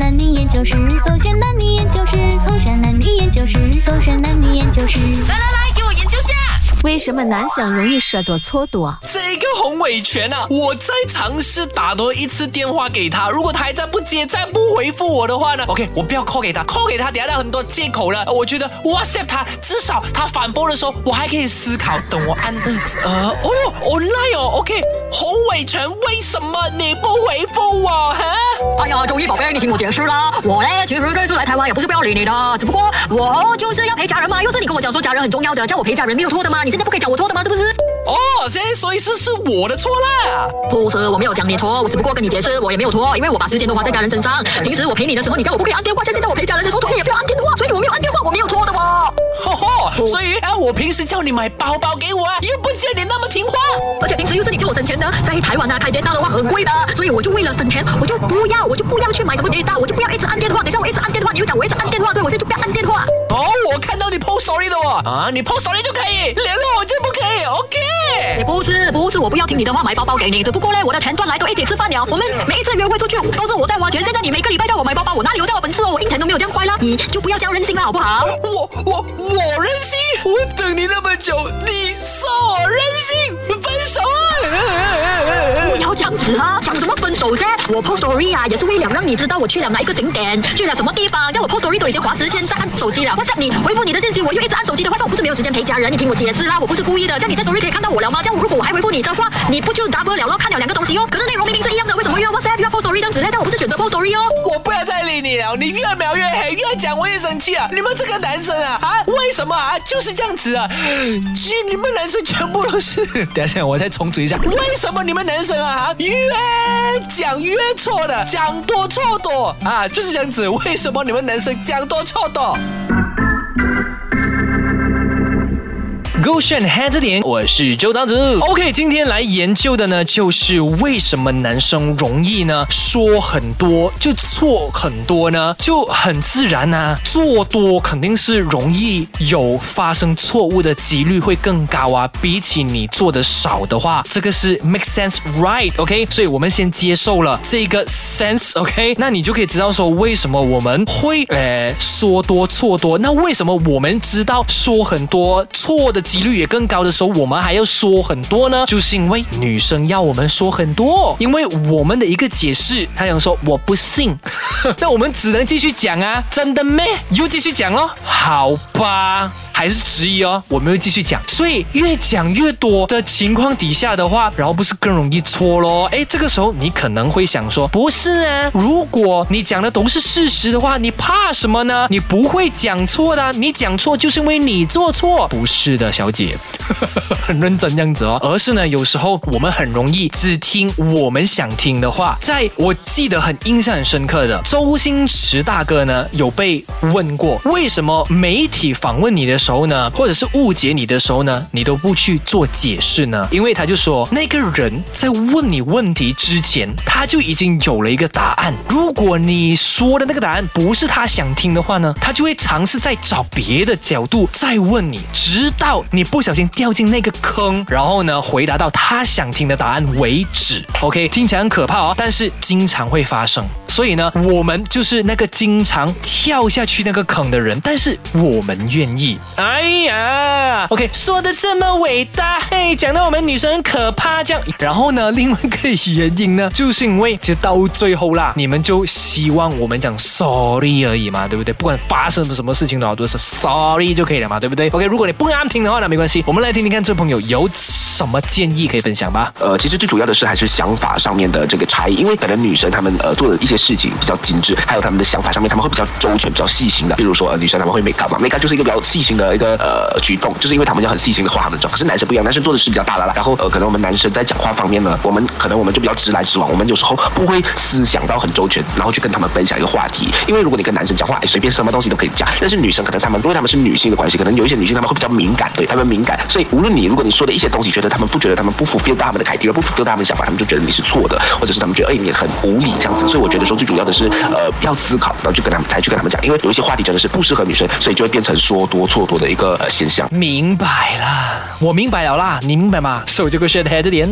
男女研究室，狗选男女研究室，狗选男女研究室，狗选男女研究室。来来来，给我研究下。为什么男生容易说多错多？这个洪伟全啊，我再尝试打多一次电话给他，如果他还在不接，再不回复我的话呢？OK，我不要 call 给他，call 给他，等下他很多借口了。我觉得 WhatsApp 他，至少他反驳的时候，我还可以思考。等我按，呃，哦哟，online 哦，OK，洪伟全，为什么你不回复我？哈？哎呀，周一宝贝，你听我解释啦。我呢，其实这次来台湾也不是不要理你的，只不过我就是要陪家人嘛。又是你跟我讲说家人很重要的，叫我陪家人没有错的嘛？你现在不可以讲我错的吗？是不是？哦，现在所以是是我的错啦。不是，我没有讲你错，我只不过跟你解释，我也没有错，因为我把时间都花在家人身上。平时我陪你的时候，你叫我不可以按电话，像现在我陪家人的时候，你也不要按电话，所以我没有按电话，我没有错的哦。吼吼，所以啊，我平时叫你买包包给我啊，又不见你那么听话。而且平时又是你叫我省钱的，在台湾啊开电大的话很贵的，所以我就为了省钱，我就不要，我就不要去买什么电大，我就不要一直按电话。等一下我一直按电话，你又讲我 story 的哦，啊，你 post story 就可以，联络我就不可以，OK？也不是，不是，我不要听你的话买包包给你，只不过呢，我的钱赚来都一起吃饭了。我们每一次约会出去都是我在花钱，现在你每个礼拜叫我买包包，我哪里有这么本事哦？我印钱都没有这样快了，你就不要这样任性了，好不好？我我我任性，我等你那么久，你说我任性，分手啊！不要这样子啊！我 post story 啊，也是为了让你知道我去了哪一个景点，去了什么地方。叫我 post story 都已经花时间在按手机了。WhatsApp 你回复你的信息，我又一直按手机的话，我不是没有时间陪家人。你听我解释啦，我不是故意的。这样你在 story 可以看到我了吗？这样如果我还回复你的话，你不就 double 了咯？看了两个东西哦。可是内容明明是一样的，为什么又要 WhatsApp 要 post story 这样子呢？但我不是选择 post story 哦。我不要再理你了，你越描越黑，越讲我越生气啊！你们这个男生啊啊，为什么啊就是这样子啊？其实你们男生全部都是，等一下我再重组一下，为什么你们男生啊越讲越错的，讲多错多啊？就是这样子，为什么你们男生讲多错多？勾选 h a d 点，我是周当子。OK，今天来研究的呢，就是为什么男生容易呢说很多就错很多呢？就很自然啊，做多肯定是容易有发生错误的几率会更高啊。比起你做的少的话，这个是 make sense right？OK，所以我们先接受了这个 sense，OK，那你就可以知道说为什么我们会呃说多错多。那为什么我们知道说很多错的？几率也更高的时候，我们还要说很多呢，就是因为女生要我们说很多，因为我们的一个解释，她想说我不信，那我们只能继续讲啊，真的咩？又继续讲咯，好吧。还是质疑哦，我们会继续讲，所以越讲越多的情况底下的话，然后不是更容易错咯？哎，这个时候你可能会想说，不是啊，如果你讲的都是事实的话，你怕什么呢？你不会讲错的，你讲错就是因为你做错，不是的，小姐，很认真样子哦，而是呢，有时候我们很容易只听我们想听的话。在我记得很印象很深刻的，周星驰大哥呢有被问过，为什么媒体访问你的时候时候呢，或者是误解你的时候呢，你都不去做解释呢？因为他就说，那个人在问你问题之前，他就已经有了一个答案。如果你说的那个答案不是他想听的话呢，他就会尝试再找别的角度再问你，直到你不小心掉进那个坑，然后呢，回答到他想听的答案为止。OK，听起来很可怕哦，但是经常会发生。所以呢，我们就是那个经常跳下去那个坑的人，但是我们愿意。哎呀，OK，说的这么伟大，嘿，讲到我们女生很可怕这样。然后呢，另外一个原因呢，就是因为其实到最后啦，你们就希望我们讲 sorry 而已嘛，对不对？不管发生什么事情都好，都是 sorry 就可以了嘛，对不对？OK，如果你不安听的话呢，没关系，我们来听听看这位朋友有什么建议可以分享吧。呃，其实最主要的是还是想法上面的这个差异，因为本来女生她们呃做的一些事情比较精致，还有他们的想法上面，他们会比较周全、比较细心的。比如说，女生他们会 make up 嘛，make up 就是一个比较细心的一个呃举动，就是因为他们要很细心的化他们妆。可是男生不一样，男生做的事比较大啦啦。然后呃，可能我们男生在讲话方面呢，我们可能我们就比较直来直往，我们有时候不会思想到很周全，然后去跟他们分享一个话题。因为如果你跟男生讲话，哎，随便什么东西都可以讲。但是女生可能他们因为他们是女性的关系，可能有一些女性他们会比较敏感，对他们敏感，所以无论你如果你说的一些东西，觉得他们不觉得他们不 fulfill 他们的凯蒂不 fill 他们的想法，他们就觉得你是错的，或者是他们觉得哎你很无理这样子。所以我觉得最主要的是呃要思考，然后就跟他们才去跟他们讲，因为有一些话题真的是不适合女生，所以就会变成说多错多的一个现象。明白了，我明白了啦，你明白吗？手这个 shit head 点。